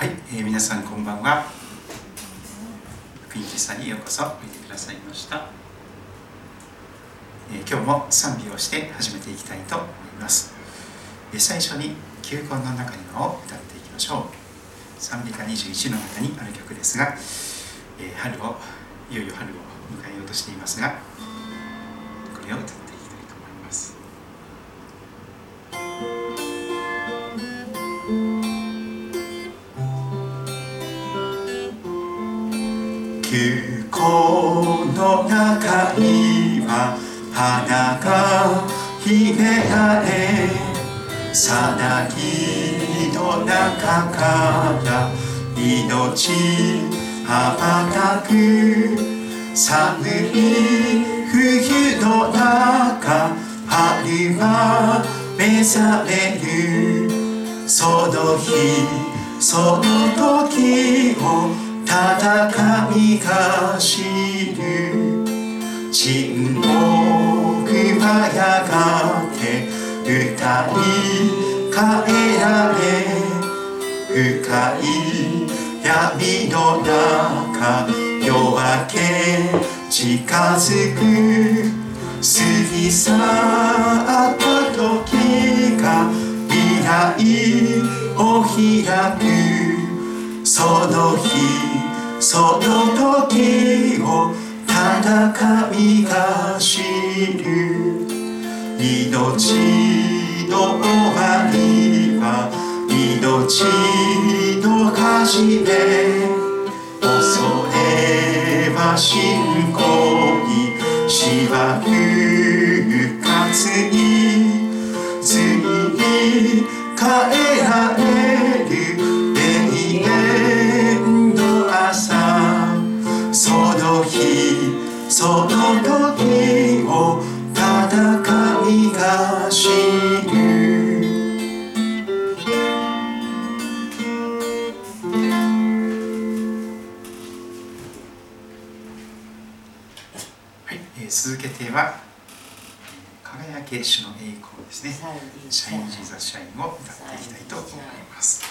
はい、えー、皆さんこんばんは。福音喫茶にようこそおいでくださいました、えー、今日も賛美をして始めていきたいと思います、えー、最初に「球根の中には」を歌っていきましょう。賛美歌21の中にある曲ですが、え春をいよいよ春を迎えようとしていますがこれを歌ってですね「シャイン・ジーザス・シャイン」を歌っていきたいと思います。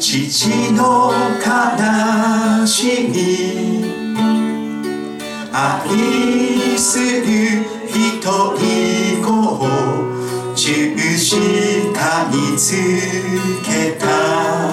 父の悲しみ。愛する人以を十字架につけた。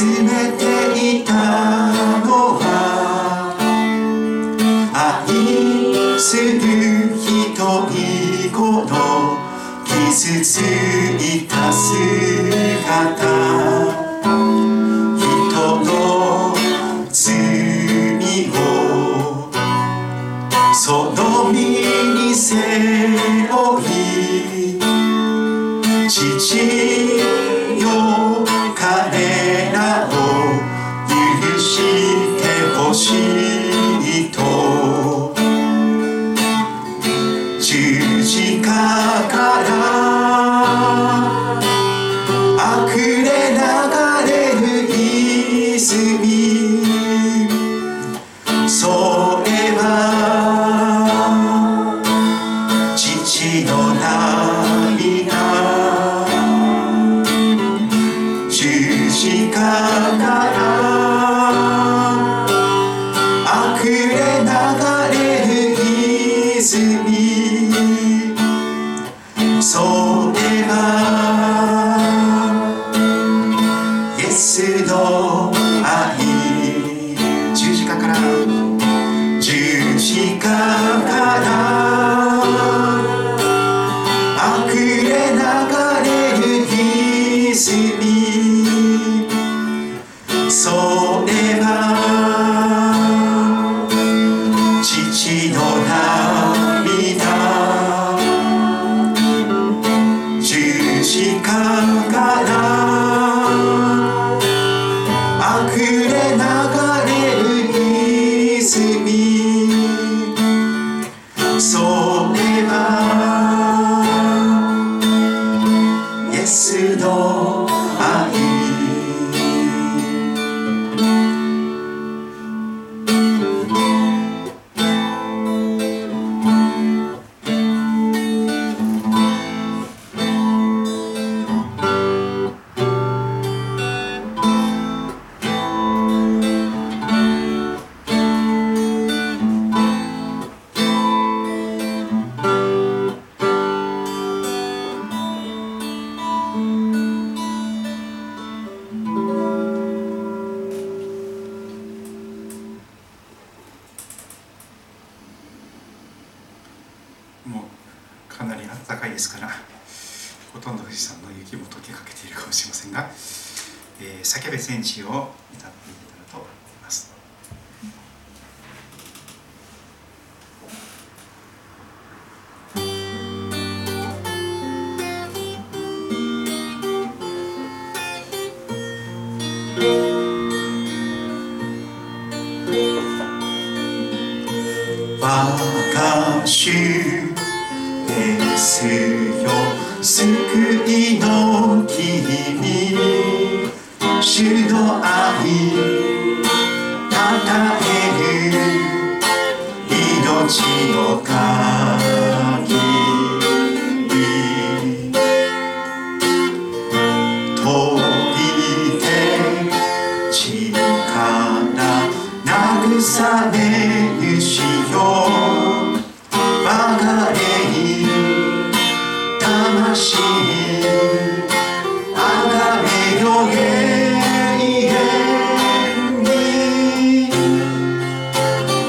めていたのは愛する人にこの傷ついた姿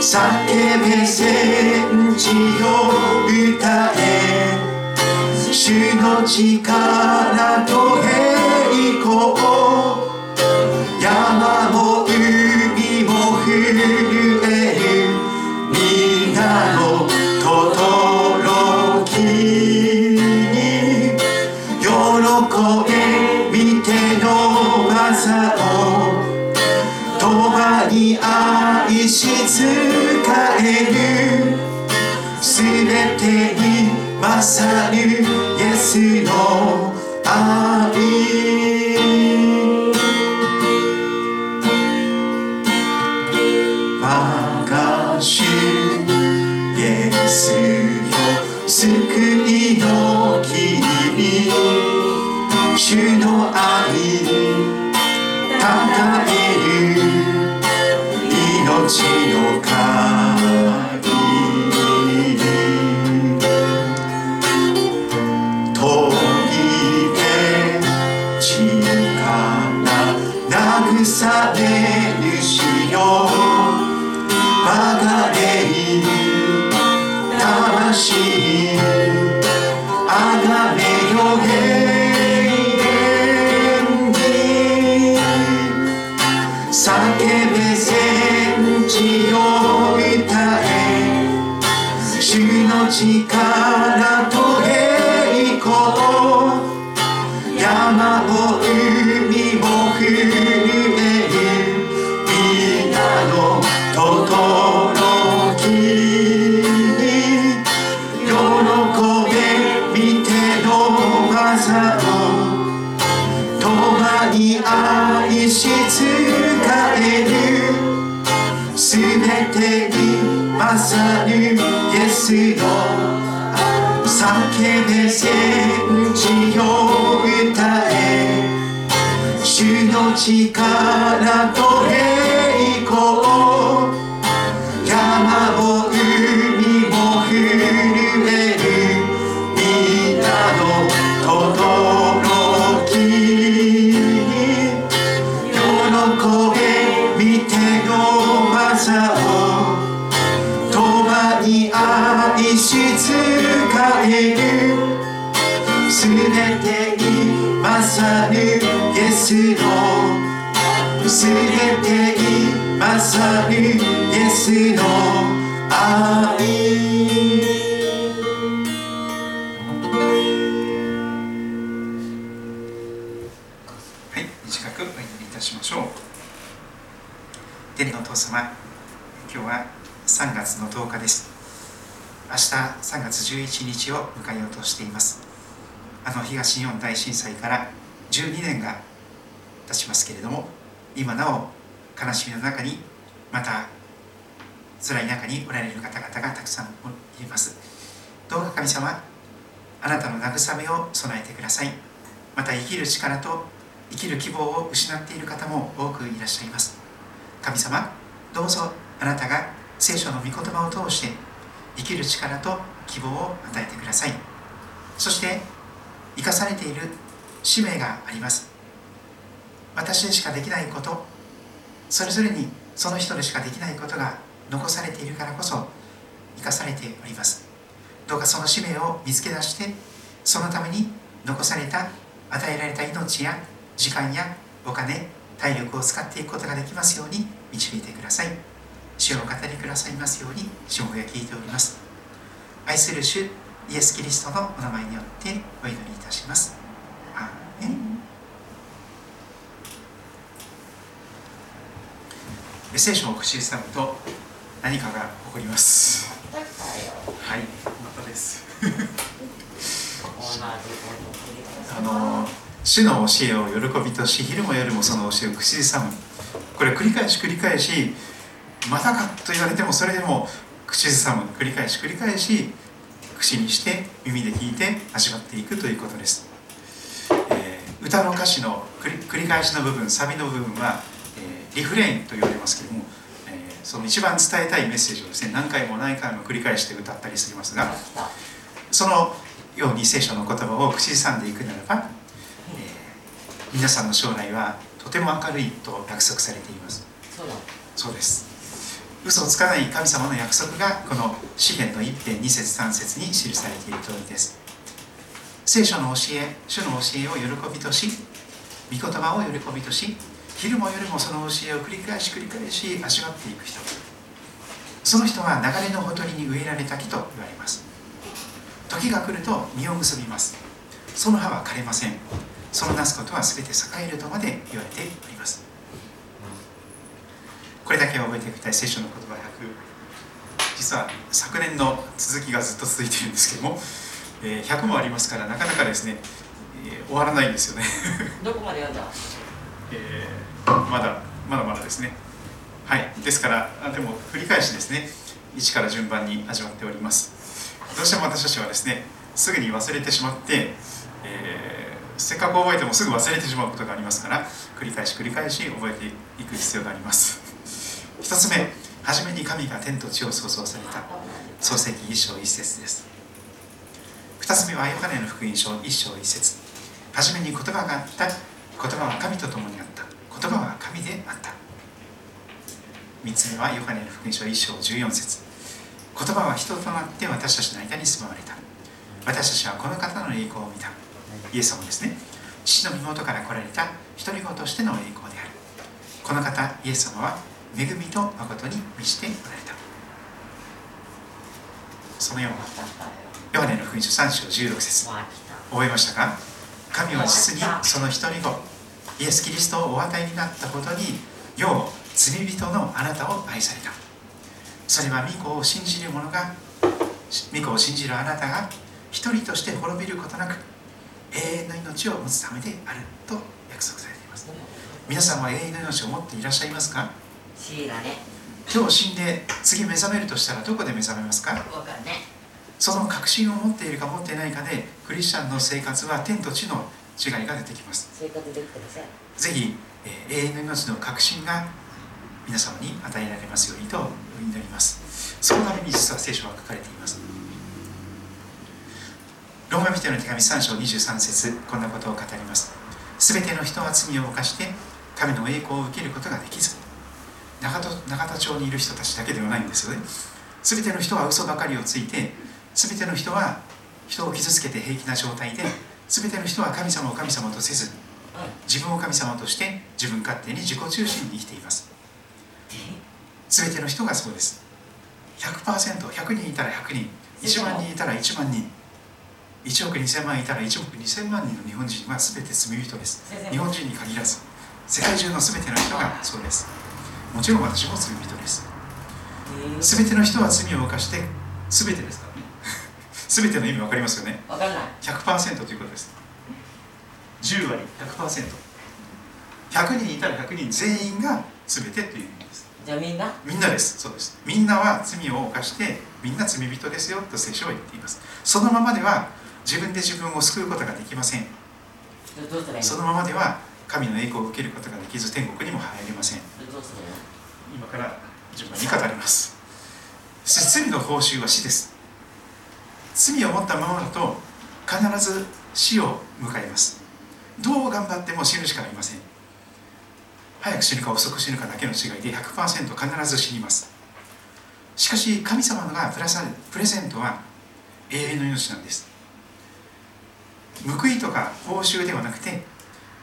叫べ戦地を歌え主の力と栄光山も海も震える皆の轟きに喜べ見ての技を共に愛し仕え勝るイし使えるすべてに勝るイエスの叫べ戦地を歌え主の力と栄光にイエスのすべてに勝るイエスの愛はい、短くお祈りいたしましょう。天のお父様、今日は3月の10日です。明日3月11日を迎えようとしています。あの東日本大震災から12年が経ちますけれども、今なお悲しみの中に、また辛い中におられる方々がたくさんいます。どうか神様、あなたの慰めを備えてください。また生きる力と生きる希望を失っている方も多くいらっしゃいます神様どうぞあなたが聖書の御言葉を通して生きる力と希望を与えてくださいそして生かされている使命があります。私でしかできないことそれぞれにその人でしかできないことが残されているからこそ生かされております。どうかその使命を見つけ出してそのために残された与えられた命や時間やお金体力を使っていくことができますように導いてください。主を語りくださいますように主語が聞いております。愛する主イエス・キリストのお名前によってお祈りいたします。アーメン聖書を口ずさむと何かが起こります。はいまたです。あの主の教えを喜びとし昼も夜もその教えを口ずさむ。これ繰り返し繰り返しまたかと言われてもそれでも口ずさむ。繰り返し繰り返し口にして耳で聞いて味わっていくということです、えー、歌の歌詞の繰り返しの部分サビの部分は、えー、リフレインと言われますけれども、えー、その一番伝えたいメッセージをですね何回も何回も繰り返して歌ったりしますがそのように聖書の言葉を口ずさんでいくならば、えー、皆さんの将来はとても明るいと約束されています。そうです。嘘をつかない神様の約束がこの詩篇の一編二節三節に記されている通りです聖書の教え主の教えを喜びとし御言葉を喜びとし昼も夜もその教えを繰り返し繰り返し味わっていく人。その人は流れのほとりに植えられた木と言われます。時が来ると実を結びます。その葉は枯れません。そのなすことは全て栄えるとまで言われております。これだけは覚えておきたい聖書の言葉100実は昨年の続きがずっと続いているんですけども、えー、100もありますからなかなかですね、えー、終わらないんですよね。どこまで読んだ、えー、まだまだまだですね。はい。ですからでも繰り返しですね1から順番に味わっております。どうしても私たちはですねすぐに忘れてしまって、えー、せっかく覚えてもすぐ忘れてしまうことがありますから繰り返し繰り返し覚えていく必要があります。1つ目初めに神が天と地を創造された。創世記1章1節です2つ目はヨハネの福音書1章1節。初めに言葉があった。言葉は神と共にあった。言葉は神であった。3つ目はヨハネの福音書1章14節。言葉は人となって私たちの間に住まわれた。私たちはこの方の栄光を見た。イエス様ですね。父の身元から来られた。独り子としての栄光である。この方イエス様は恵みと誠に満ちておられた。そのようなヨハネの福音書3章16節。覚えましたか？神は実にその一人子イエス・キリストをお与えになったことに世罪人のあなたを愛された。それは御子を信じる者が御子を信じるあなたが一人として滅びることなく永遠の命を持つためであると約束されています。皆さんは永遠の命を持っていらっしゃいますか？ね。今日死んで次目覚めるとしたらどこで目覚めますか？その確信を持っているか持っていないかでクリスチャンの生活は天と地の違いが出てきます。生活できてません。ぜひ、えー、永遠の命の確信が皆様に与えられますようにと祈ります。そのために実は聖書は書かれています。ローマ人の手紙3章23節こんなことを語ります。すべての人は罪を犯して神の栄光を受けることができず永田永田町にいる人たちだけではないんですよね。全ての人は嘘ばかりをついて全ての人は人を傷つけて平気な状態で全ての人は神様を神様とせず自分を神様として自分勝手に自己中心に生きています。全ての人がそうです。100%100 人いたら100人1万人いたら1万人1億2000万いたら1億2000万人の日本人は全て罪人です。日本人に限らず世界中の全ての人がそうです。もちろん私も罪人です。全ての人は罪を犯して全てですか？らね全ての意味分かりますよね？分からない。100%ということです。10割 100%100 人いたら100人全員が全てという意味です。じゃあみんな？みんなです。そうです。みんなは罪を犯してみんな罪人ですよと聖書は言っています。そのままでは自分で自分を救うことができません。その？ままでは神の栄光を受けることができず天国にも入れません。今から順番に語ります。罪の報酬は死です罪を持ったままだと必ず死を迎えます。どう頑張っても死ぬしかありません。早く死ぬか遅く死ぬかだけの違いで100%必ず死にます。しかし神様がプラスプレゼントは永遠の命なんです。報いとか報酬ではなくて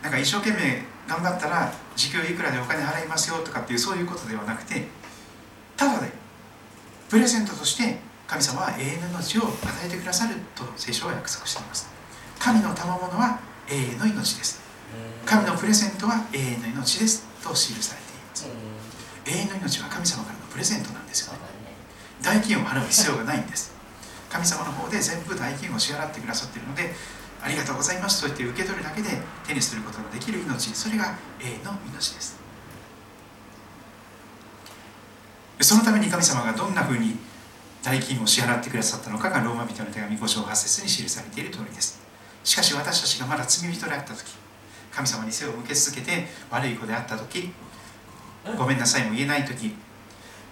なんか一生懸命頑張ったら時給いくらでお金払いますよとかっていうそういうことではなくてただでプレゼントとして神様は永遠の命を与えてくださると聖書は約束しています。神の賜物は永遠の命です。神のプレゼントは永遠の命です。と記されています永遠の命は神様からのプレゼントなんですよね。代金を払う必要がないんです。神様の方で全部代金を支払ってくださっているのでありがとうございますと言って受け取るだけで手にすることができる命。それが永遠の命です。そのために神様がどんなふうに代金を支払ってくださったのかがローマ人の手紙5章8節に記されている通りです。しかし私たちがまだ罪人であった時神様に背を向け続けて悪い子であった時ごめんなさいも言えない時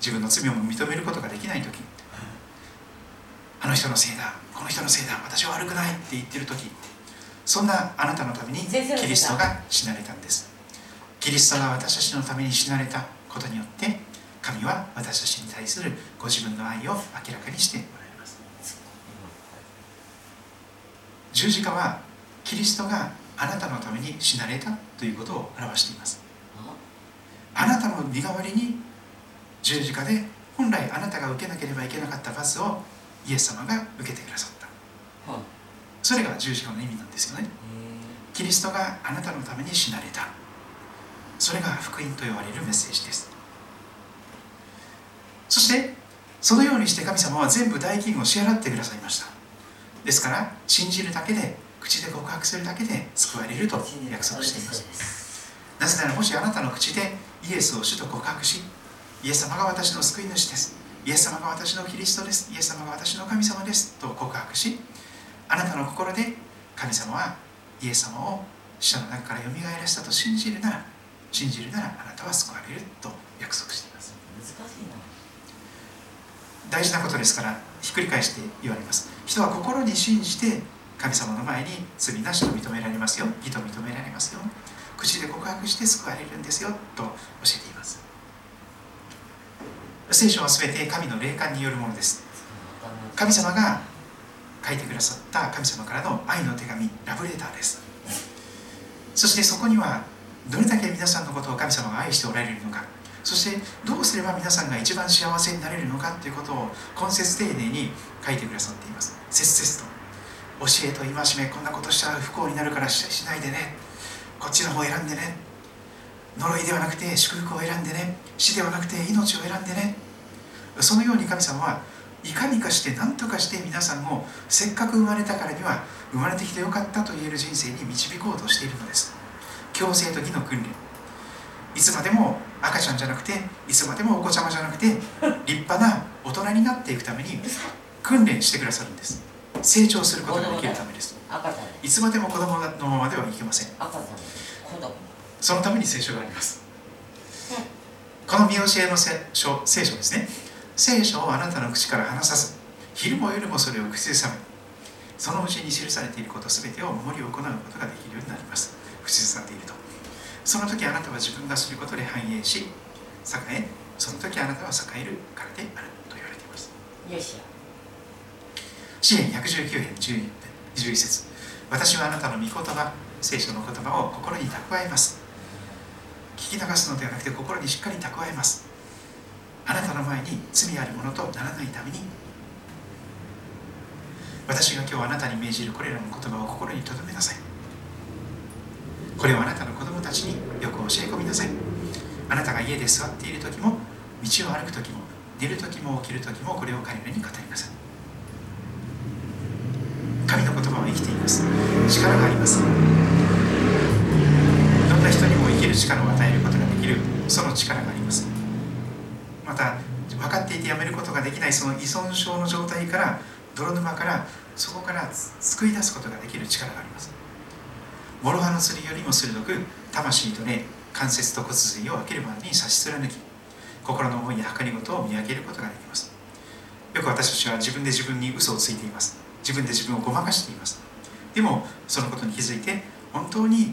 自分の罪を認めることができない時あの人のせいだこの人のせいだ私は悪くないって言ってる時そんなあなたのためにキリストが死なれたんです。キリストが私たちのために死なれたことによって神は私たちに対するご自分の愛を明らかにしておられます。十字架はキリストがあなたのために死なれたということを表しています。あなたの身代わりに十字架で本来あなたが受けなければいけなかった罰をイエス様が受けてくださった。それが十字架の意味なんですよね。キリストがあなたのために死なれた。それが福音と言われるメッセージですそしてそのようにして神様は全部代金を支払ってくださいました。ですから信じるだけで口で告白するだけで救われると約束しています。なぜならもしあなたの口でイエスを主と告白しイエス様が私の救い主です。イエス様が私のキリストです。イエス様が私の神様です。と告白しあなたの心で神様はイエス様を死者の中からよみがえらせたと信じるなら信じるならあなたは救われると約束しています。大事なことですからひっくり返して言われます。人は心に信じて神様の前に罪なしと認められますよ。義と認められますよ。口で告白して救われるんですよ。と教えています。聖書は全て神の霊感によるものです。神様が書いてくださった神様からの愛の手紙ラブレターです。そしてそこにはどれだけ皆さんのことを神様が愛しておられるのか。そしてどうすれば皆さんが一番幸せになれるのかということを根節丁寧に書いてくださっています。節々と教えと戒めこんなことしたら不幸になるからしないでね。こっちの方を選んでね。呪いではなくて祝福を選んでね。死ではなくて命を選んでね。そのように神様はいかにかして何とかして皆さんをせっかく生まれたからには生まれてきてよかったと言える人生に導こうとしているのです。強制と義の訓練。いつまでも赤ちゃんじゃなくていつまでもお子ちゃまじゃなくて立派な大人になっていくために訓練してくださるんです。成長することができるためです。いつまでも子供のままではいけません。そのために聖書があります。この見教えの聖書ですね。聖書をあなたの口から離さず昼も夜もそれを口ずさめそのうちに記されていること全てを守り行うことができるようになります。口ずさんでいるとその時あなたは自分がすることで繁栄し栄えその時あなたは栄えるからであると言われています。よし詩篇119編11節。私はあなたの御言葉聖書の言葉を心に蓄えます。聞き流すのではなくて心にしっかり蓄えます。あなたの前に罪あるものとならないために。私が今日あなたに命じるこれらの言葉を心に留めなさいこれをあなたの子供たちによく教え込みなさい。あなたが家で座っている時も道を歩く時も寝る時も起きる時もこれを彼らに語りなさい。神の言葉は生きています。力があります。どんな人にも生きる力を与えることができるその力があります。また分かっていてやめることができないその依存症の状態から泥沼からそこから救い出すことができる力があります。諸刃の剣よりも鋭く魂とね関節と骨髄を分けるまでに差し貫き心の思いや計りごとを見分けることができます。よく私たちは自分で自分に嘘をついています。自分で自分をごまかしています。でもそのことに気づいて本当に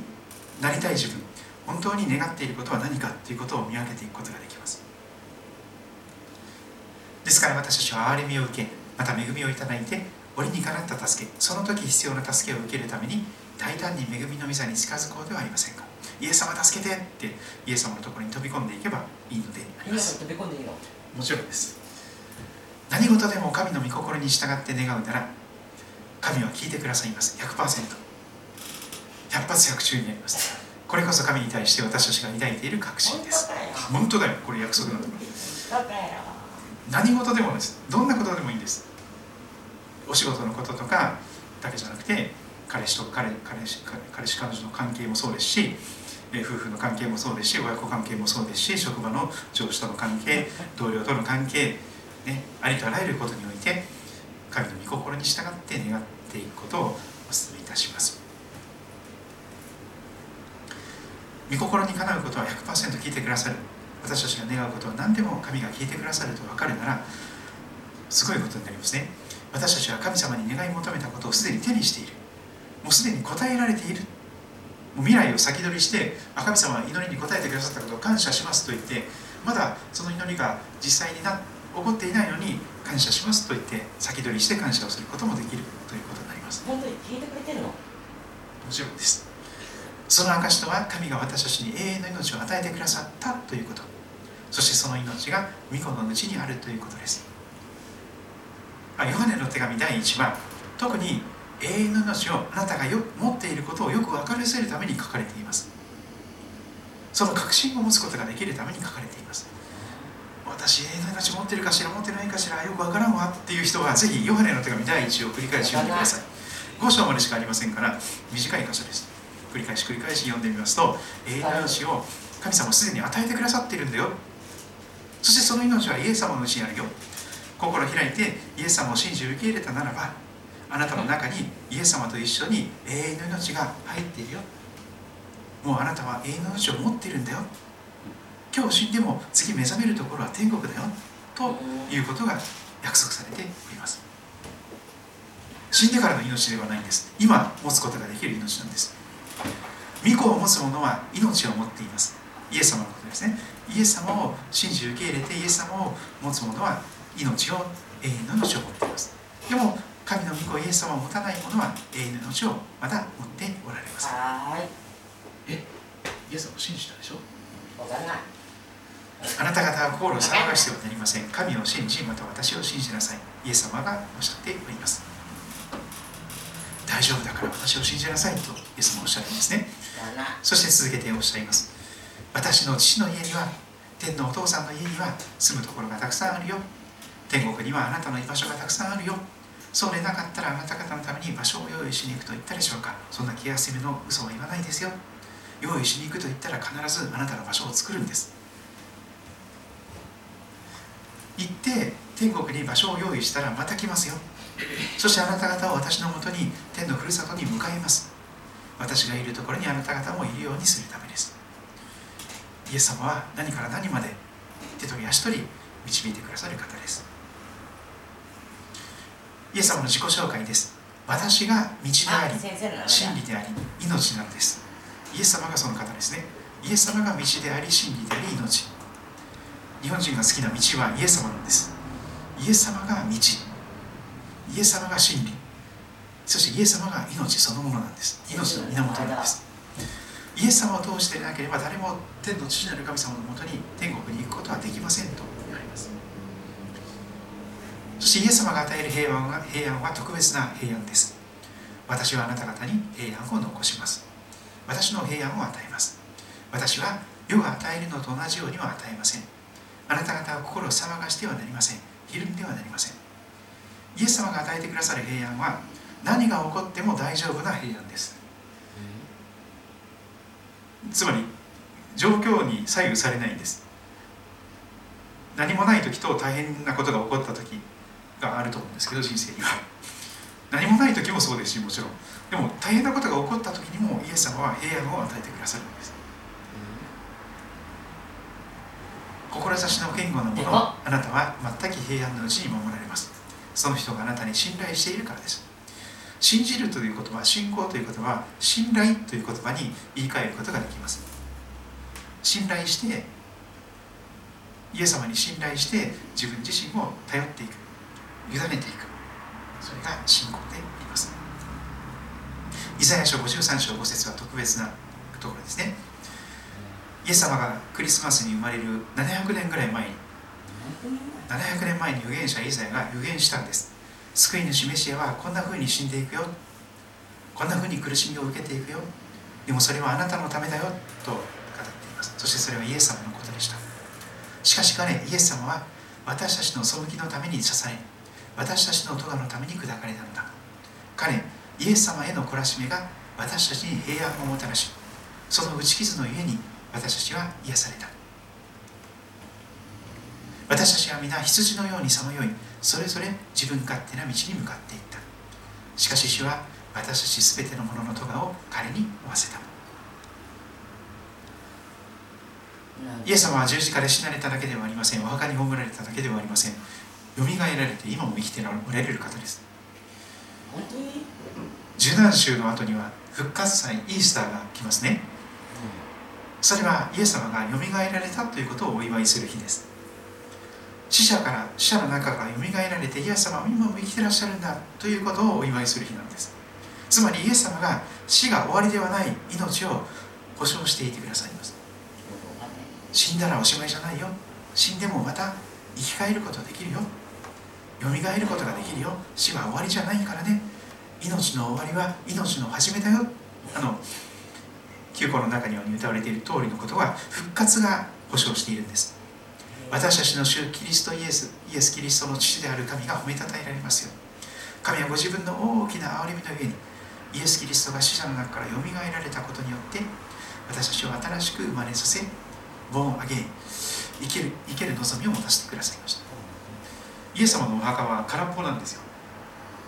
なりたい自分本当に願っていることは何かということを見分けていくことができます。ですから私たちは憐れみを受けまた恵みをいただいて折にかなった助けその時必要な助けを受けるために大胆に恵みの御座に近づこうではありませんか？イエス様助けてってイエス様のところに飛び込んでいけばいいのであり今ます。飛び込んでいいの？もちろんです。何事でも神の御心に従って願うなら神は聞いてくださいます。100%100 発100中になります。これこそ神に対して私たちが抱いている確信です。本当だよ。これ約束なんだ何事でもです。どんなことでもいいんです。お仕事のこととかだけじゃなくて彼氏と彼彼氏彼彼氏彼女の関係もそうですしえ夫婦の関係もそうですし親子関係もそうですし職場の上司との関係同僚との関係、ね、ありとあらゆることにおいて神の御心に従って願っていくことをお勧めいたします。御心にかなうことは100%聞いてくださる。私たちが願うことは何でも神が聞いてくださると分かるならすごいことになりますね。私たちは神様に願い求めたことをすでに手にしている。もうすでに答えられている。もう未来を先取りしてあ神様は祈りに応えてくださったことを感謝しますと言ってまだその祈りが実際にな起こっていないのに感謝しますと言って先取りして感謝をすることもできるということになります。本当に聞いてくれてるの？もちろんです。その証とは神が私たちに永遠の命を与えてくださったということ。そしてその命が御子のうちにあるということです。あヨハネの手紙第1話特に永遠の命をあなたがよ持っていることをよく分かりせるために書かれています。その確信を持つことができるために書かれています。私永遠の命持ってるかしら持ってないかしらよく分からんわっていう人はぜひヨハネの手紙第1を繰り返し読んでください。5章までしかありませんから短い箇所です繰り返し繰り返し読んでみますと永遠の命を神様はすでに与えてくださっているんだよ。そしてその命はイエス様のうちにあるよ。心開いてイエス様を信じ受け入れたならばあなたの中にイエス様と一緒に永遠の命が入っているよ。もうあなたは永遠の命を持っているんだよ。今日死んでも次目覚めるところは天国だよ。ということが約束されております。死んでからの命ではないんです。今持つことができる命なんです。御子を持つ者は命を持っています。イエス様のことですね。イエス様を信じ受け入れてイエス様を持つ者は命を永遠の命を持っています。でも神の御子イエス様を持たない者は永遠の命をまだ持っておられますはーい。え？イエス様を信じたでしょ？わかんない。あなた方は心を騒がしてはなりません。神を信じまた私を信じなさい。イエス様がおっしゃっております。大丈夫だから私を信じなさいとイエス様はおっしゃるんですね。そして続けておっしゃいます。私の父の家には天のお父さんの家には住むところがたくさんあるよ。天国にはあなたの居場所がたくさんあるよそうでなかったらあなた方のために場所を用意しに行くと言ったでしょうか。そんな気休めの嘘は言わないですよ。用意しに行くと言ったら必ずあなたの場所を作るんです。行って天国に場所を用意したらまた来ますよ。そしてあなた方を私のもとに天のふるさとに迎えます。私がいるところにあなた方もいるようにするためです。イエス様は何から何まで手取り足取り導いてくださる方です。イエス様の自己紹介です。私が道でああり真理であり命なのです。イエス様がその方ですね。イエス様が道であり真理であり命。日本人が好きな道はイエス様なんです。イエス様が道。イエス様が真理。そしてイエス様が命そのものなんです。命の源なんです。イエス様を通してでなければ誰も天の父なる神様のもとに天国に行くことはできませんとそしてイエス様が与える平安は平安は特別な平安です。私はあなた方に平安を残します。私の平安を与えます。私は世が与えるのと同じようには与えません。あなた方は心を騒がしてはなりません。ひるんではなりません。イエス様が与えてくださる平安は何が起こっても大丈夫な平安です。つまり状況に左右されないんです。何もない時と大変なことが起こった時があると思うんですけど人生に。は何もない時もそうですしもちろん。でも大変なことが起こった時にもイエス様は平安を与えてくださるんです。志の言語のものをあなたは全く平安のうちに守られます。その人があなたに信頼しているからです。信じるという言葉信仰という言葉は信頼という言葉に言い換えることができます。信頼してイエス様に信頼して自分自身を頼っていく委ねていく。それが信仰であります。イザヤ書53章5節は特別なところですね。イエス様がクリスマスに生まれる700年ぐらい前に700年前に預言者イザヤが預言したんです。救い主メシアはこんな風に死んでいくよ。こんな風に苦しみを受けていくよ。でもそれはあなたのためだよ。と語っています。そしてそれはイエス様のことでした。しかし彼イエス様は私たちの背きのために刺され私たちの咎のために砕かれたのだ。彼イエス様への懲らしめが私たちに平安をもたらしその打ち傷のゆえに私たちは癒された。私たちは皆羊のようにさまよいそれぞれ自分勝手な道に向かっていった。しかし主は私たち全てのものの咎を彼に負わせた。イエス様は十字架で死なれただけではありません。お墓に葬られただけではありませんよみがえられて今も生きておられる方です。受難週の後には復活祭イースターが来ますね。それはイエス様がよみがえられたということをお祝いする日です。死者から死者の中からよみがえられてイエス様は今も生きてらっしゃるんだということをお祝いする日なんです。つまりイエス様が死が終わりではない命を保証していてくださいます。死んだらおしまいじゃないよ。死んでもまた生き返ることができるよよみがえることができるよ。死は終わりじゃないからね。命の終わりは命の始めだよ。あの旧古の中には歌われている通りのことは復活が保証しているんです。私たちの主キリストイエスイエス・キリストの父である神が褒めたたえられますよ。神はご自分の大きな憐れみの上にイエス・キリストが死者の中からよみがえられたことによって私たちを新しく生まれさせボーンアゲイ生ける生ける望みを持たせてくださいました。イエス様のお墓は空っぽなんですよ。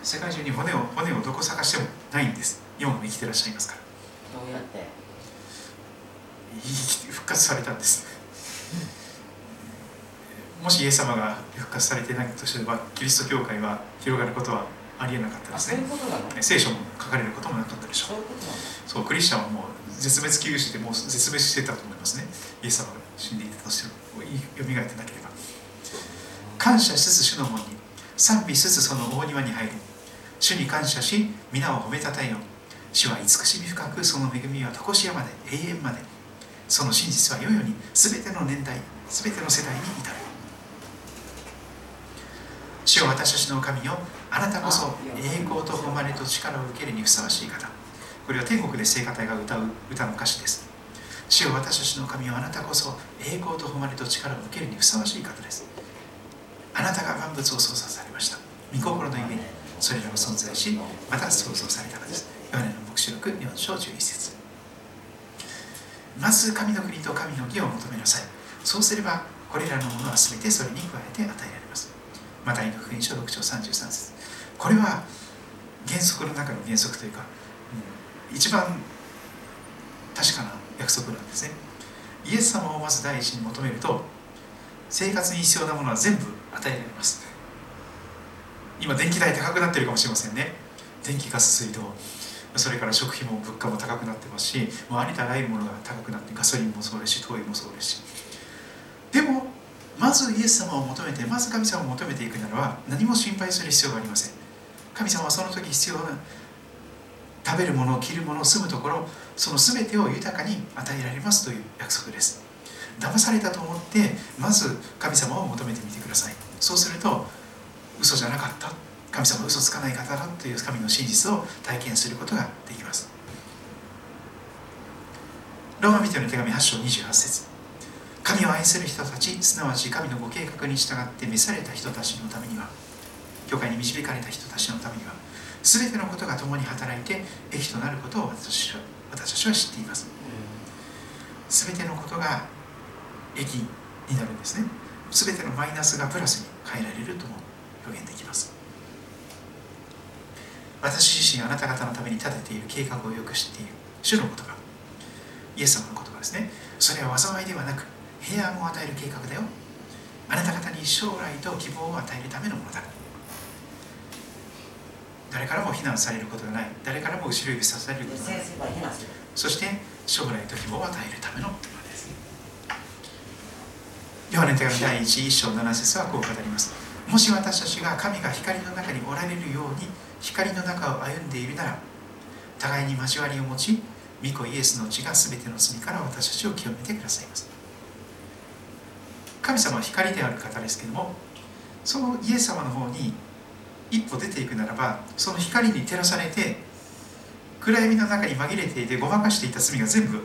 世界中に骨を骨をどこ探してもないんです。今も生きてらっしゃいますから。どうやって？復活されたんです。もしイエス様が復活されてないとすればキリスト教会は広がることはありえなかったですね。聖書も書かれることもなかったでしょう。そうクリスチャンはもう絶滅危惧種でもう絶滅してたと思いますね。イエス様が死んでいたとしてもよみがえってなければ感謝しつつ主の門に賛美しつつその大庭に入る主に感謝し皆を褒めたたえよ主は慈しみ深くその恵みは常しやまで永遠まで。その真実は世々に全ての年代全ての世代に至る。主よ私たちの神よあなたこそ栄光と誉れと力を受けるにふさわしい方。これは天国で聖歌隊が歌う歌の歌詞です。主よ私たちの神よあなたこそ栄光と誉れと力を受けるにふさわしい方です。あなたが万物を創造されました。御心の夢にそれらが存在しまた創造されたのです。ヨハネの黙示録4章11節。まず神の国と神の義を求めなさい。そうすればこれらのものは全てそれに加えて与えられます。マタイの福音書6章33節。これは原則の中の原則というか、うん、一番確かな約束なんですね。イエス様をまず第一に求めると生活に必要なものは全部与えられます今電気代高くなってるかもしれませんね。電気ガス水道。それから食費も物価も高くなってますしもうありとあらゆるものが高くなってガソリンもそうですし灯油もそうですし。でもまずイエス様を求めてまず神様を求めていくならば何も心配する必要がありません。神様はその時必要な食べるもの着るもの住むところその全てを豊かに与えられますという約束です。騙されたと思ってまず神様を求めてみてください。そうすると嘘じゃなかった。神様は嘘つかない方だという神の真実を体験することができます。ローマ人の手紙8章28節。神を愛する人たちすなわち神のご計画に従って召された人たちのためには教会に導かれた人たちのためには全てのことが共に働いて益となることを私たちは知っています。全てのことが益になるんですね。全てのマイナスがプラスに変えられるとも表現できます。私自身あなた方のために立てている計画をよく知っている。主の言葉。イエス様の言葉ですね。それは災いではなく平安を与える計画だよ。あなた方に将来と希望を与えるためのものだ。誰からも非難されることがない。誰からも後ろ指さされることがない。そして将来と希望を与えるためのものヨハネ手紙第1章7節はこう語ります。もし私たちが神が光の中におられるように光の中を歩んでいるなら互いに交わりを持ち御子イエスの血が全ての罪から私たちを清めてくださいます。神様は光である方ですけどもそのイエス様の方に一歩出ていくならばその光に照らされて暗闇の中に紛れていてごまかしていた罪が全部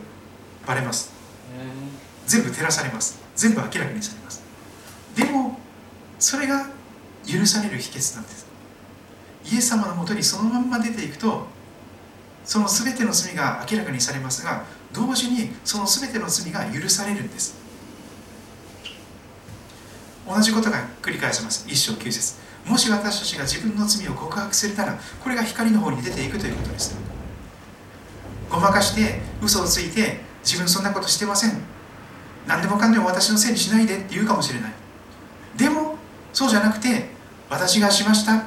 バレます。全部照らされます全部明らかにされます。でもそれが許される秘訣なんです。イエス様のもとにそのまんま出ていくとその全ての罪が明らかにされますが同時にその全ての罪が許されるんです。同じことが繰り返します。一章九節。もし私たちが自分の罪を告白するならこれが光の方に出ていくということです。ごまかして嘘をついて自分そんなことしてません。何でもかんでも私のせいにしないでって言うかもしれない。でもそうじゃなくて私がしました。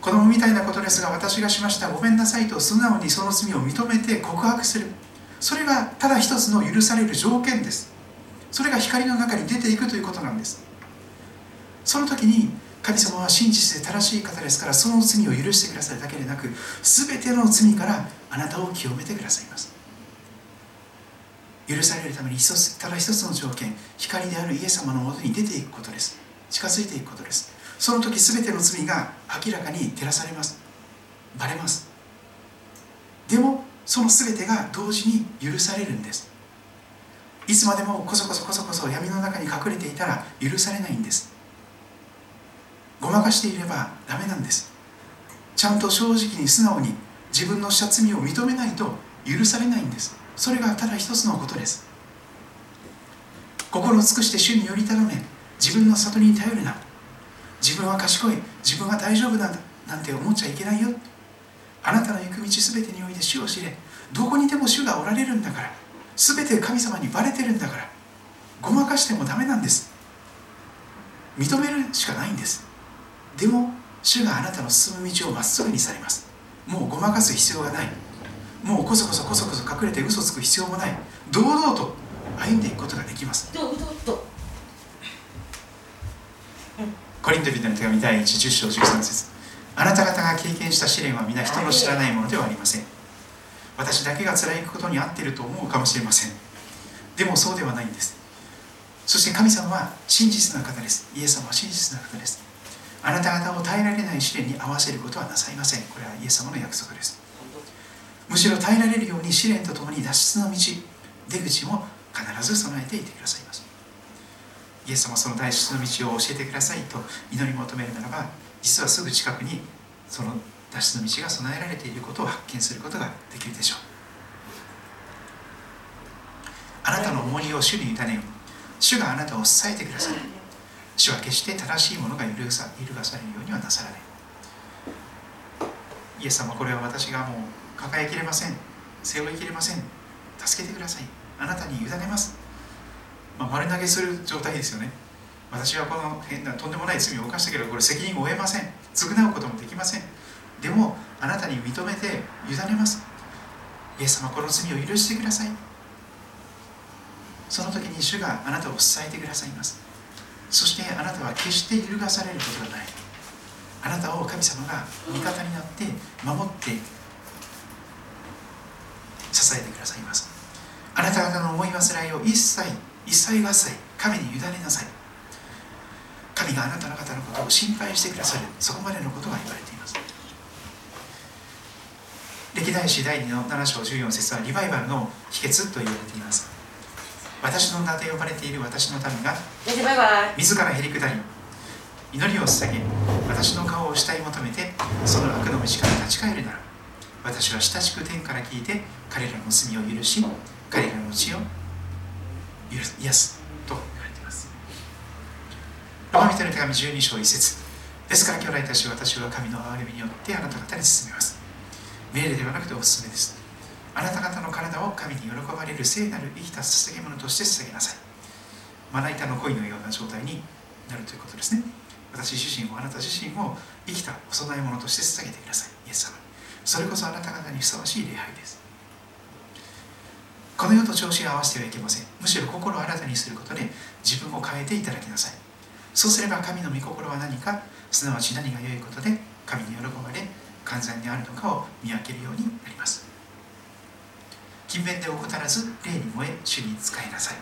子供みたいなことですが私がしました。ごめんなさいと素直にその罪を認めて告白する。それがただ一つの許される条件です。それが光の中に出ていくということなんです。その時に神様は真実で正しい方ですからその罪を許してくださるだけでなく全ての罪からあなたを清めてくださいます。許されるために一つただ一つの条件光であるイエス様のもとに出ていくことです。近づいていくことです。その時全ての罪が明らかに照らされます。バレます。でもその全てが同時に許されるんです。いつまでもこそこそこそこそ闇の中に隠れていたら許されないんです。ごまかしていればダメなんです。ちゃんと正直に素直に自分のした罪を認めないと許されないんです。それがただ一つのことです。心を尽くして主により頼め。自分の悟りに頼るな。自分は賢い。自分は大丈夫なんだ。なんて思っちゃいけないよ。あなたの行く道全てにおいて主を知れ。どこにでも主がおられるんだから。全て神様にバレてるんだから。ごまかしてもダメなんです。認めるしかないんです。でも主があなたの進む道をまっすぐにされます。もうごまかす必要がない。もうこそこそこそこそ隠れて嘘つく必要もない。堂々と歩んでいくことができます。どうどうどうコリント人の手紙第1 10章13節。あなた方が経験した試練は皆人の知らないものではありません。私だけが辛いことに合っていると思うかもしれません。でもそうではないんです。そして神様は真実な方です。イエス様は真実な方です。あなた方を耐えられない試練に合わせることはなさいません。これはイエス様の約束ですむしろ耐えられるように試練とともに脱出の道出口も必ず備えていてくださいます。イエス様その脱出の道を教えてくださいと祈り求めるならば実はすぐ近くにその脱出の道が備えられていることを発見することができるでしょう。あなたの重荷を主に委ねよ主があなたを支えてくださる主は決して正しいものが揺るがされるようにはなさらない。イエス様これは私がもう抱えきれません。背負いきれません。助けてください。あなたに委ねます、まあ、丸投げする状態ですよね。私はこの変なとんでもない罪を犯したけどこれ責任を負えません。償うこともできません。でもあなたに認めて委ねます。イエス様この罪を許してください。その時に主があなたを支えてくださいます。そしてあなたは決して揺るがされることがない。あなたを神様が味方になって守って支えてくださいます。あなた方の思い煩いを一切一切合切神に委ねなさい。神があなたの方のことを心配してくださる。そこまでのことが言われています。歴代史第2の7章14節はリバイバルの秘訣と言われています。私の名で呼ばれている私の民が自らへり下り祈りを捧げ私の顔を慕い求めてその悪の道から立ち返るなら私は親しく天から聞いて彼らの罪を許し彼らの血を許す癒すと言われています。ローマ人の手紙12章1節。ですから兄弟たち私は神の憐れみによってあなた方に進めます。命令ではなくてお勧めです。あなた方の体を神に喜ばれる聖なる生きた捧げ物として捧げなさい。まな板の恋のような状態になるということですね。私自身をあなた自身を生きたお供え物として捧げてください。イエス様。それこそあなた方にふさわしい礼拝です。この世と調子を合わせてはいけません。むしろ心を新たにすることで自分を変えていただきなさい。そうすれば神の御心は何かすなわち何が良いことで神に喜ばれ完全にあるのかを見分けるようになります。勤勉で怠らず霊に燃え主に仕えなさい。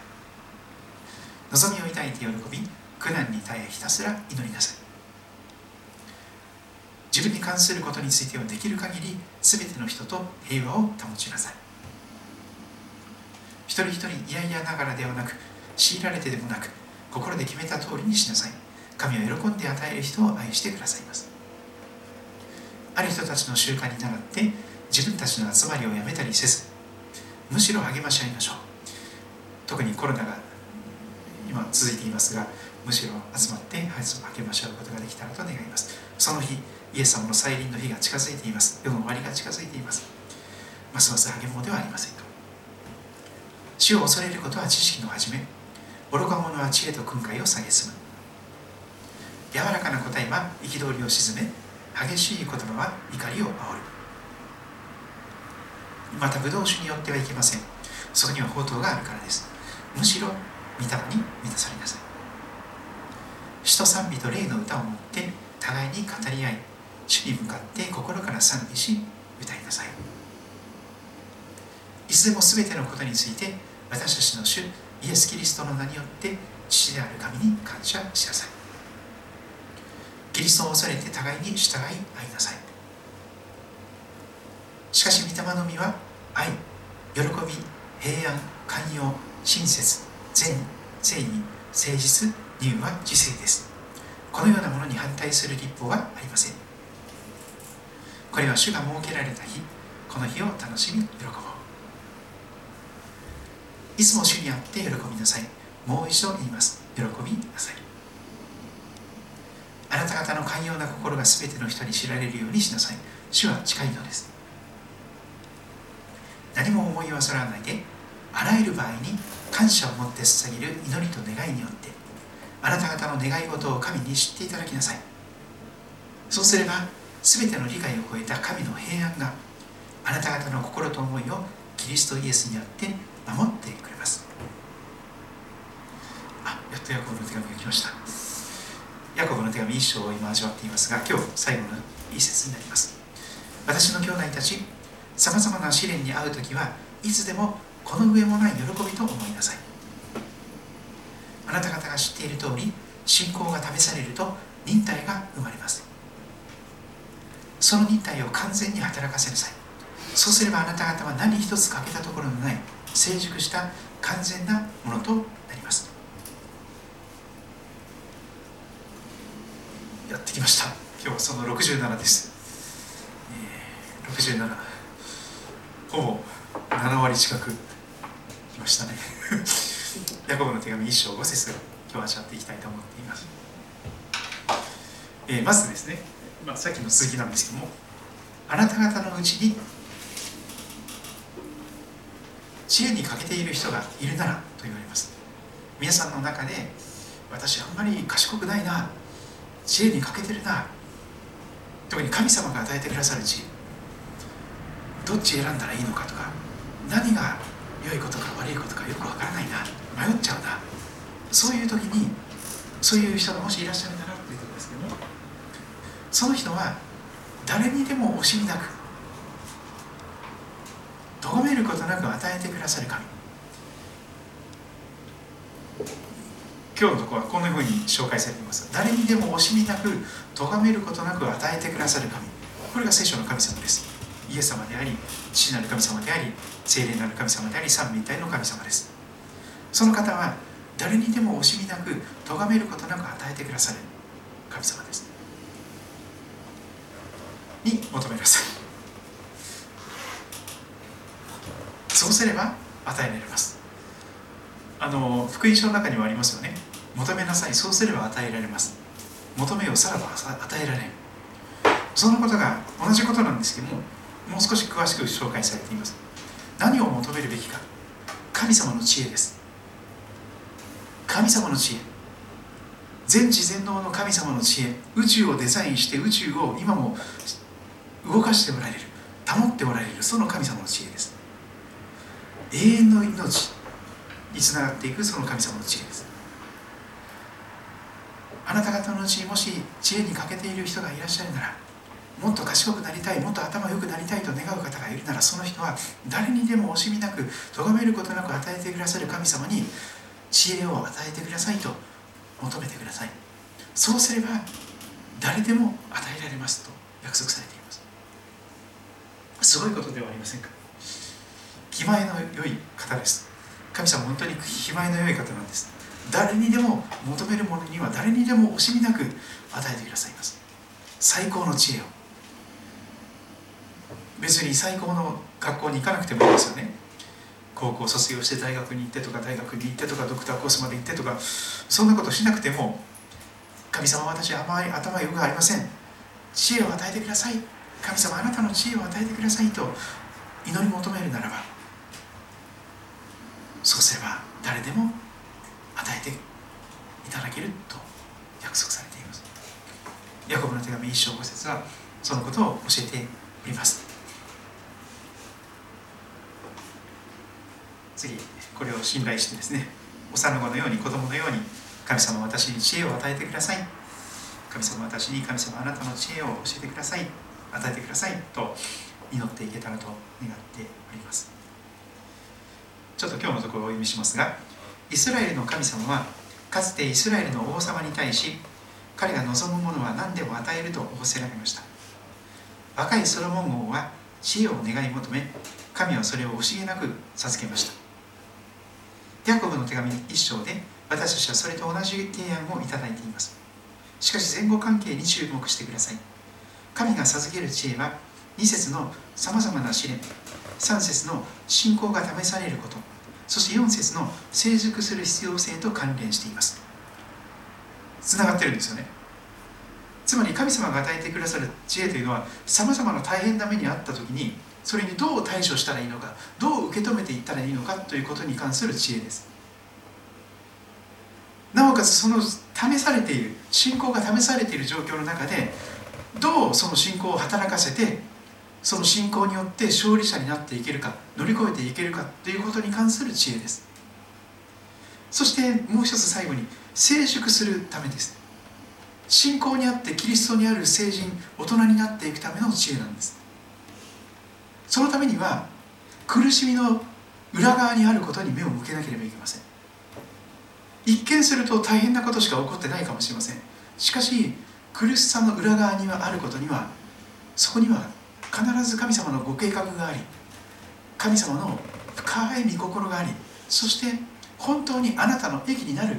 望みを抱いて喜び苦難に耐えひたすら祈りなさい。自分に関することについてはできる限り全ての人と平和を保ちなさい。一人一人嫌々ながらではなく強いられてでもなく心で決めた通りにしなさい。神は喜んで与える人を愛してくださいます。ある人たちの習慣に倣って自分たちの集まりをやめたりせずむしろ励まし合いましょう。特にコロナが今続いていますがむしろ集まって励まし合うことができたらと願います。その日イエス様の再臨の日が近づいています。世の終わりが近づいています。ますます励もうではありませんか。死を恐れることは知識の始め愚か者は知恵と訓戒を蔑む。柔らかな答えは憤りを鎮め激しい言葉は怒りを煽る。またブドウ酒によってはいけません。そこには宝刀があるからです。むしろ御霊に満たされなさい。詩と賛美と霊の歌を持って互いに語り合い主に向かって心から賛美し歌いなさい。いつでも全てのことについて私たちの主イエス・キリストの名によって父である神に感謝しなさい。キリストを恐れて互いに従い愛なさい。しかし御霊の実は愛喜び平安寛容親切善正義誠実乳は自制です。このようなものに反対する立法はありません。これは主が設けられた日。この日を楽しみ喜ぼう。いつも主にあって喜びなさい。もう一度言います。喜びなさい。あなた方の寛容な心が全ての人に知られるようにしなさい。主は近いのです。何も思い煩わないであらゆる場合に感謝を持って捧げる祈りと願いによってあなた方の願い事を神に知っていただきなさい。そうすれば全ての理解を超えた神の平安があなた方の心と思いをキリストイエスによって守ってくれます。あやっとヤコブの手紙が来ました。ヤコブの手紙一章を今味わっていますが今日最後の一節になります。私の兄弟たちさまざまな試練に遭う時はいつでもこの上もない喜びと思いなさい。あなた方が知っている通り信仰が試されると忍耐が生まれます。その忍耐を完全に働かせなさいそうすればあなた方は何一つ欠けたところのない成熟した完全なものとなります。やってきました。今日はその67です、えー、67ほぼ7割近くきましたね。ヤコブの手紙1章5節今日味わっていきたいと思っています、えー、まずですね、まあ、さっきの続きなんですけどもあなた方のうちに知恵に欠けている人がいるならと言われます。皆さんの中で私あんまり賢くないな知恵に欠けてるな特に神様が与えてくださる知恵どっち選んだらいいのかとか何が良いことか悪いことかよくわからないな迷っちゃうなそういう時にそういう人がもしいらっしゃるならということですけどもその人は誰にでも惜しみなく咎めることなく与えてくださる神。今日のところはこんなふうに紹介されています。誰にでも惜しみなく咎めることなく与えてくださる神。これが聖書の神様です。イエス様であり父なる神様であり聖霊なる神様であり三位一体の神様です。その方は誰にでも惜しみなく咎めることなく与えてくださる神様です。に求めなさいそうすれば与えられます。あの福音書の中にもありますよね。求めなさい。そうすれば与えられます。求めよさらば与えられるそのことが同じことなんですけどももう少し詳しく紹介されています。何を求めるべきか。神様の知恵です。神様の知恵。全知全能の神様の知恵。宇宙をデザインして宇宙を今も動かしておられる。保っておられる。その神様の知恵です。永遠の命につながっていくその神様の知恵です。あなた方のうちもし知恵に欠けている人がいらっしゃるならもっと賢くなりたいもっと頭良くなりたいと願う方がいるならその人は誰にでも惜しみなく咎めることなく与えてくださる神様に知恵を与えてくださいと求めてください。そうすれば誰でも与えられますと約束されています。すごいことではありませんか？気前の良い方です。神様本当に気前の良い方なんです。誰にでも求めるものには誰にでも惜しみなく与えてくださいます。最高の知恵を。別に最高の学校に行かなくてもいいですよね。高校卒業して大学に行ってとか大学に行ってとかドクターコースまで行ってとかそんなことしなくても神様私は甘い頭よくありません。知恵を与えてください。神様あなたの知恵を与えてくださいと祈り求めるならばそうすれば誰でも与えていただけると約束されています。ヤコブの手紙一章五節はそのことを教えております。次これを信頼してですね幼子のように子供のように神様私に知恵を与えてください。神様私に神様あなたの知恵を教えてください。与えてくださいと祈っていけたらと願っております。ちょっと今日のところをお読みしますがイスラエルの神様はかつてイスラエルの王様に対し彼が望むものは何でも与えると仰せられました。若いソロモン王は知恵を願い求め神はそれを惜しげなく授けました。ヤコブの手紙一章で私たちはそれと同じ提案をいただいています。しかし前後関係に注目してください。神が授ける知恵は2節のさまざまな試練3節の信仰が試されることそして4節の成熟する必要性と関連しています。つながってるんですよね。つまり神様が与えてくださる知恵というのはさまざまな大変な目にあった時にそれにどう対処したらいいのかどう受け止めていったらいいのかということに関する知恵です。なおかつその試されている信仰が試されている状況の中でどうその信仰を働かせてその信仰によって勝利者になっていけるか乗り越えていけるかということに関する知恵です。そしてもう一つ最後に成熟するためです。信仰にあってキリストにある成人大人になっていくための知恵なんです。そのためには苦しみの裏側にあることに目を向けなければいけません。一見すると大変なことしか起こってないかもしれません。しかし苦しさの裏側にはあることにはそこには必ず神様のご計画があり神様の深い御心がありそして本当にあなたの益になる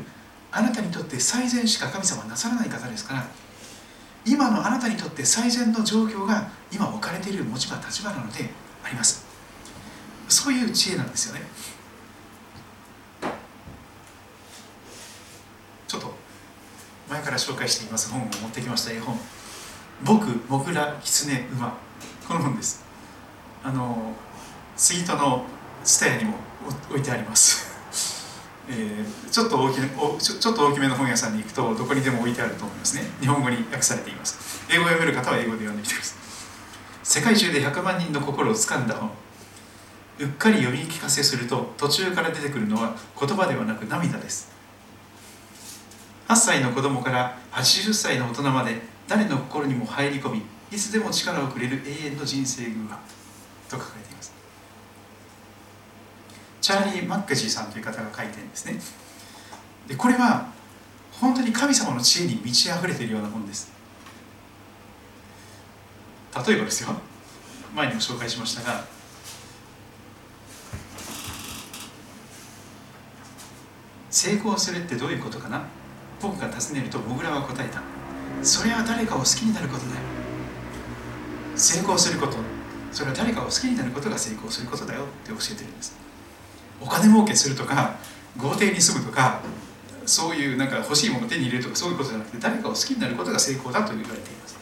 あなたにとって最善しか神様はなさらない方ですから今のあなたにとって最善の状況が今置かれている持ち場立場なのであります。そういう知恵なんですよねちょっと前から紹介しています本を持ってきました。絵本「僕、モグラ、キツネ、馬」この本です。あのスイートのスタヤにも置いてあります。えー、ちょっと大きめちょちょっと大きめの本屋さんに行くとどこにでも置いてあると思いますね。日本語に訳されています。英語を読める方は英語で読んでみてください。世界中で100万人の心をつかんだ本。うっかり読み聞かせすると途中から出てくるのは言葉ではなく涙です。8歳の子供から80歳の大人まで誰の心にも入り込みいつでも力をくれる永遠の人生偶話と書かれています。チャーリー・マッケジーさんという方が書いてるんですね。でこれは本当に神様の知恵に満ち溢れているような本です。例えばですよ。前にも紹介しましたが成功するってどういうことかな？僕が尋ねるとモグラは答えたそれは誰かを好きになることだよ。成功すること。それは誰かを好きになることが成功することだよって教えてるんです。お金儲けするとか豪邸に住むとかそういうなんか欲しいものを手に入れるとかそういうことじゃなくて誰かを好きになることが成功だと言われています。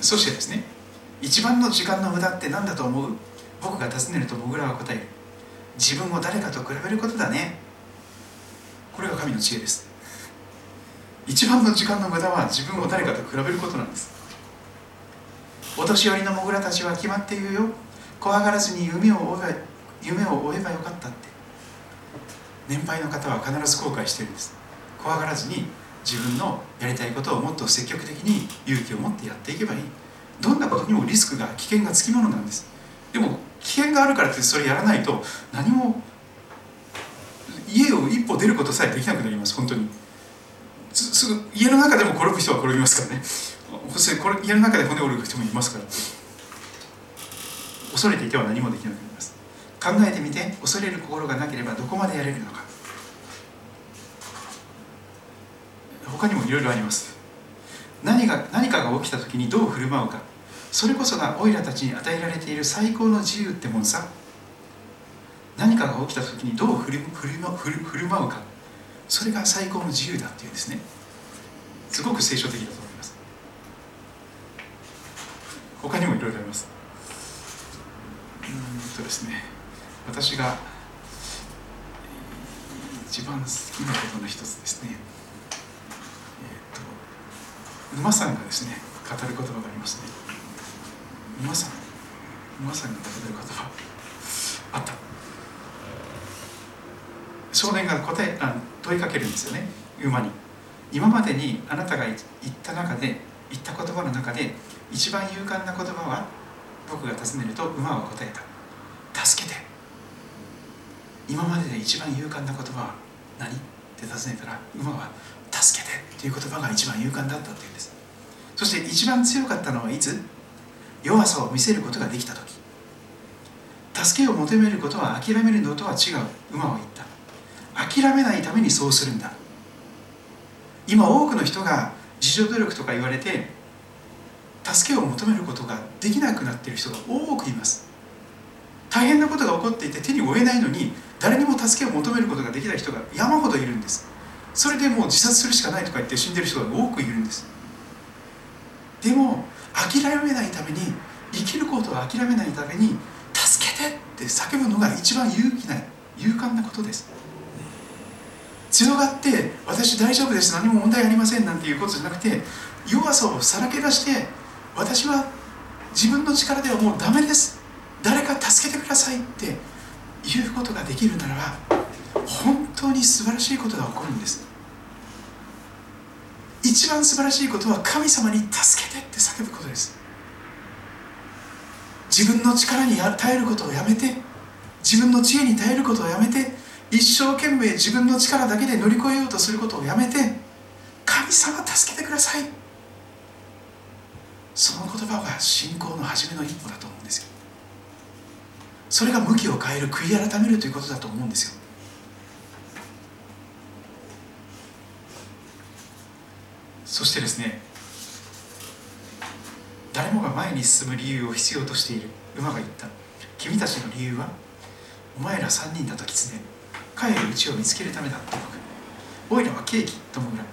そしてですね一番の時間の無駄って何だと思う？僕が尋ねるとモグラは答える。自分を誰かと比べることだね。これが神の知恵です。一番の時間の無駄は自分を誰かと比べることなんです。お年寄りのモグラたちは決まって言うよ。怖がらずに夢を追えば夢を追えばよかったって。年配の方は必ず後悔してるんです。怖がらずに自分のやりたいことをもっと積極的に勇気を持ってやっていけばいい。どんなことにもリスクが危険がつきものなんです。でも危険があるからってそれやらないと何も家を一歩出ることさえできなくなります本当に。すぐ家の中でも転ぶ人は転びますからね。家の中で骨折る人もいますから。恐れていては何もできなくなります。考えてみて恐れる心がなければどこまでやれるのか。他にもいろいろあります。何が何かが起きた時にどう振る舞うか。それこそがオイラたちに与えられている最高の自由ってもんさ。何かが起きた時にどう振る振る振る振る舞うか。それが最高の自由だっていうですね。すごく聖書的だと思います。他にもいろいろあります。うんとですね。私が一番好きなことの一つですね。えっ、ー、と馬さんがですね語る言葉がありますね。馬さん。馬さんが語る言葉。あった。少年が答えあ問いかけるんですよね。馬に。今までにあなたが言った中で言った言葉の中で一番勇敢な言葉は僕が尋ねると馬は答えた。助けて。今までで一番勇敢な言葉は何？って尋ねたら馬は助けて。という言葉が一番勇敢だったっていうんです。そして一番強かったのはいつ？弱さを見せることができた時。助けを求めることは諦めるのとは違う。馬は言った。諦めないためにそうするんだ。今多くの人が自助努力とか言われて助けを求めることができなくなっている人が多くいます。大変なことが起こっていて手に負えないのに誰にも助けを求めることができない人が山ほどいるんです。それでもう自殺するしかないとか言って死んでる人が多くいるんです。でも諦めないために生きることを諦めないために助けてって叫ぶのが一番勇気ない勇敢なことです。強がって私大丈夫です何も問題ありませんなんていうことじゃなくて弱さをさらけ出して私は自分の力ではもうダメです誰か助けてくださいって言うことができるならば本当に素晴らしいことが起こるんです。一番素晴らしいことは神様に助けてって叫ぶことです。自分の力に耐えることをやめて自分の知恵に耐えることをやめて一生懸命自分の力だけで乗り越えようとすることをやめて神様助けてください。その言葉が信仰の初めの一歩だと思うんですよ。それが向きを変える悔い改めるということだと思うんですよ。そしてですね誰もが前に進む理由を必要としている。馬が言った。君たちの理由はお前ら3人だと狐。帰るうちを見つけるためだおいらはケーキとモグラ。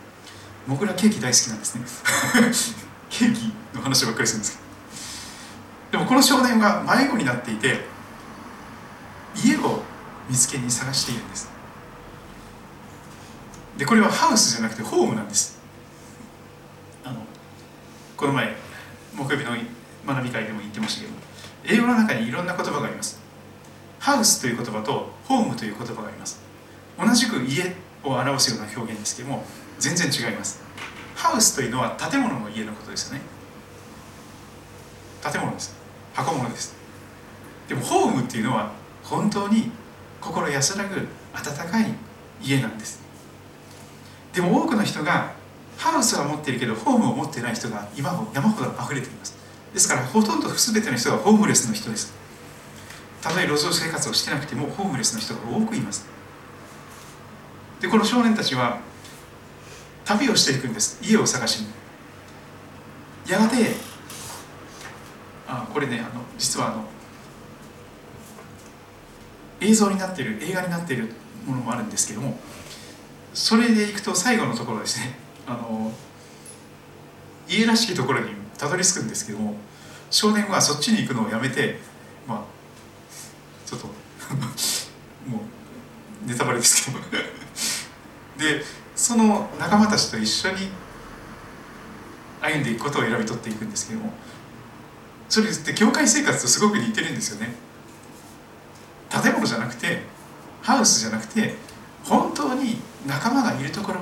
モグラケーキ大好きなんですね。ケーキの話ばっかりするんですけど。でもこの少年は迷子になっていて家を見つけに探しているんです。でこれはハウスじゃなくてホームなんです。あのこの前木曜日の学び会でも言ってましたけど英語の中にいろんな言葉があります。ハウスという言葉とホームという言葉があります。同じく家を表すような表現ですけども全然違います。ハウスというのは建物の家のことですよね。建物です。箱物です。でもホームっていうのは本当に心安らぐ温かい家なんです。でも多くの人がハウスは持っているけどホームを持っていない人が今山ほど溢れています。ですからほとんど全ての人がホームレスの人です。たとえ路上生活をしてなくてもホームレスの人が多くいます。でこの少年たちは旅をしていくんです。家を探しに。やがてあこれねあの実はあの映像になっている映画になっているものもあるんですけどもそれでいくと最後のところですね。あの家らしきところにたどり着くんですけども少年はそっちに行くのをやめてちょっともうネタバレですけどでその仲間たちと一緒に歩んでいくことを選び取っていくんですけどもそれって教会生活とすごく似てるんですよね。建物じゃなくてハウスじゃなくて本当に仲間がいるところ。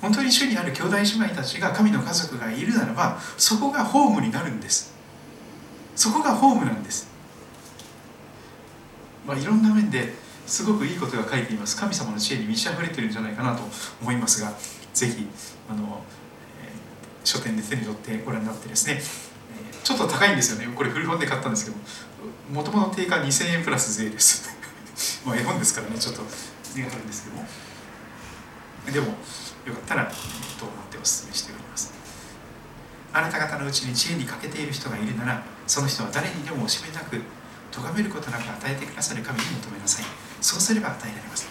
本当に主にある兄弟姉妹たちが神の家族がいるならばそこがホームになるんです。そこがホームなんです、まあ、いろんな面ですごくいいことが書いています。神様の知恵に満ち溢れてるんじゃないかなと思いますがぜひあの、えー、書店で手に取ってご覧になってですね、えー、ちょっと高いんですよね。これ古本で買ったんですけどもともと定価2000円プラス税です。まあ絵本ですからねちょっと値が張るんですけども。でもよかったらと思ってお勧めしております。あなた方のうちに知恵に欠けている人がいるならその人は誰にでも惜しめなく咎めることなく与えてくださる神に求めなさい。そうすれば与えられます。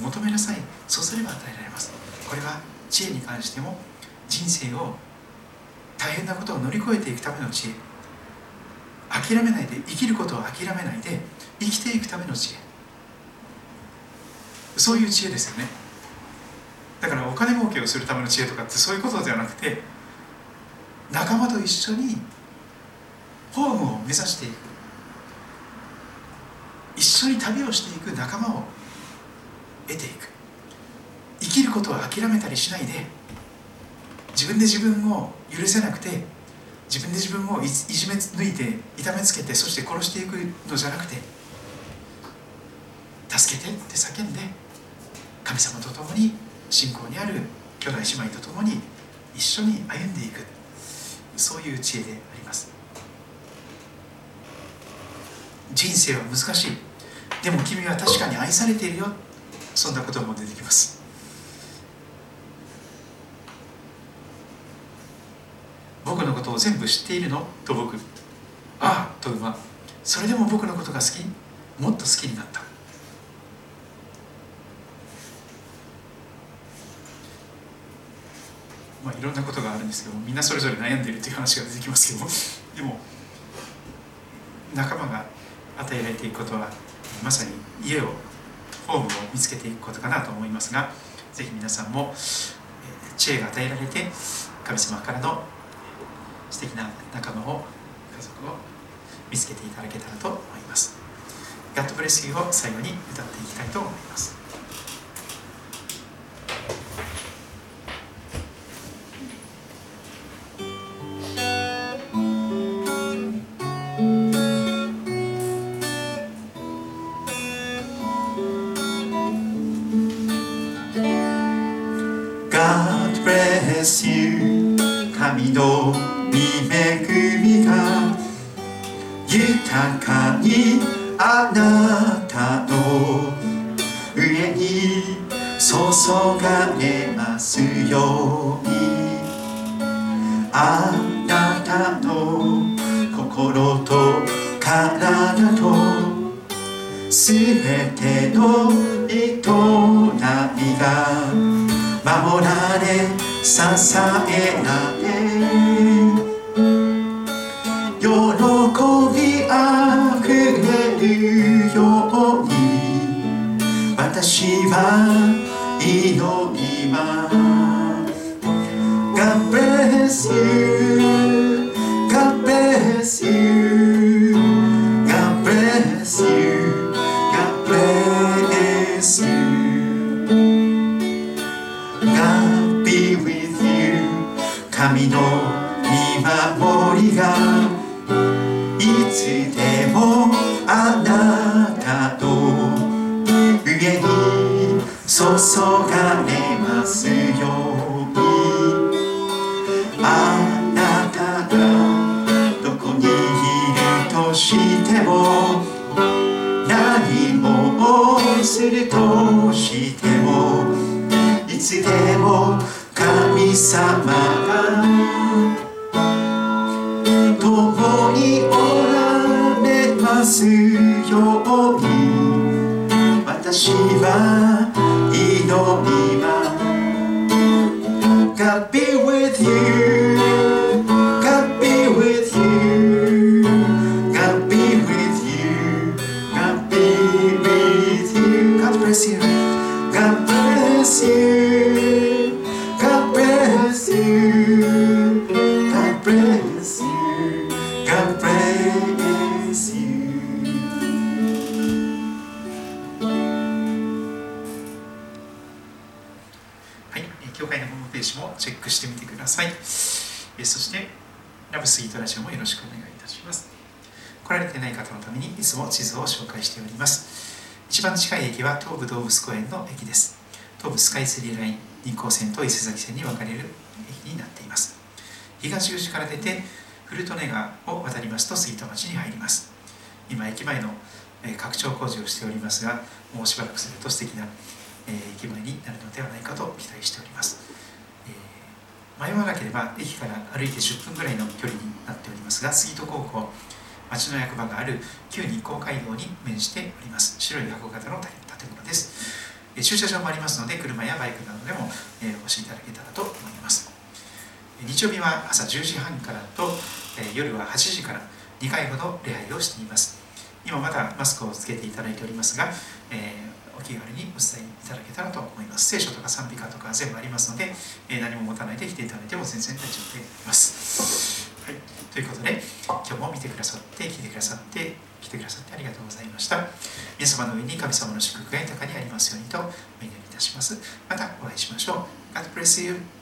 求めなさい。そうすれば与えられます。これは知恵に関しても人生を大変なことを乗り越えていくための知恵。諦めないで生きることを諦めないで生きていくための知恵。そういう知恵ですよね。だからお金儲けをするための知恵とかってそういうことではなくて仲間と一緒にホームを目指していく。一緒に旅をしていく仲間を得ていく。生きることを諦めたりしないで自分で自分を許せなくて自分で自分をいじめ抜いて痛めつけてそして殺していくのじゃなくて助けてって叫んで神様と共に信仰にある兄弟姉妹と共に一緒に歩んでいく。そういう知恵であります。人生は難しい。でも君は確かに愛されているよ。そんなことも出てきます。僕のことを全部知っているの？と僕。ああと馬。それでも僕のことが好き？もっと好きになった。まあいろんなことがあるんですけどみんなそれぞれ悩んでいるという話が出てきますけど。でも仲間が与えられていくことはまさに家をホームを見つけていくことかなと思いますがぜひ皆さんも知恵が与えられて神様からの素敵な仲間を家族を見つけていただけたらと思います。God bless you を最後に歌っていきたいと思います。ように私は祈ります God be with you トラジオもよろしくお願いいたします。来られてない方のためにいつも地図を紹介しております。一番近い駅は東武動物公園の駅です。東武スカイツリーライン、日光線と伊勢崎線に分かれる駅になっています。東口から出て、古利根川を渡りますと杉戸町に入ります。今、駅前の拡張工事をしておりますが、もうしばらくすると素敵な駅前になるのではないかと期待しております。迷わなければ駅から歩いて10分ぐらいの距離になっておりますが、杉戸高校、町の役場がある旧日光街道に面しております。白い箱型の建物です。駐車場もありますので、車やバイクなどでも、えお越しいただけたらと思います。日曜日は朝10時半からと、え夜は8時から2回ほど礼拝をしています。今まだマスクをつけていただいておりますが、えー、お気軽にお伝えただけたらと思います。聖書とか賛美歌とか全部ありますので、え、何も持たないで来ていただいても全然大丈夫であります。はい、ということで、今日も見てくださって、聞いてくださって、来てくださってありがとうございました。皆様の上に神様の祝福が豊かにありますようにとお祈りいたします。またお会いしましょう。God bless you.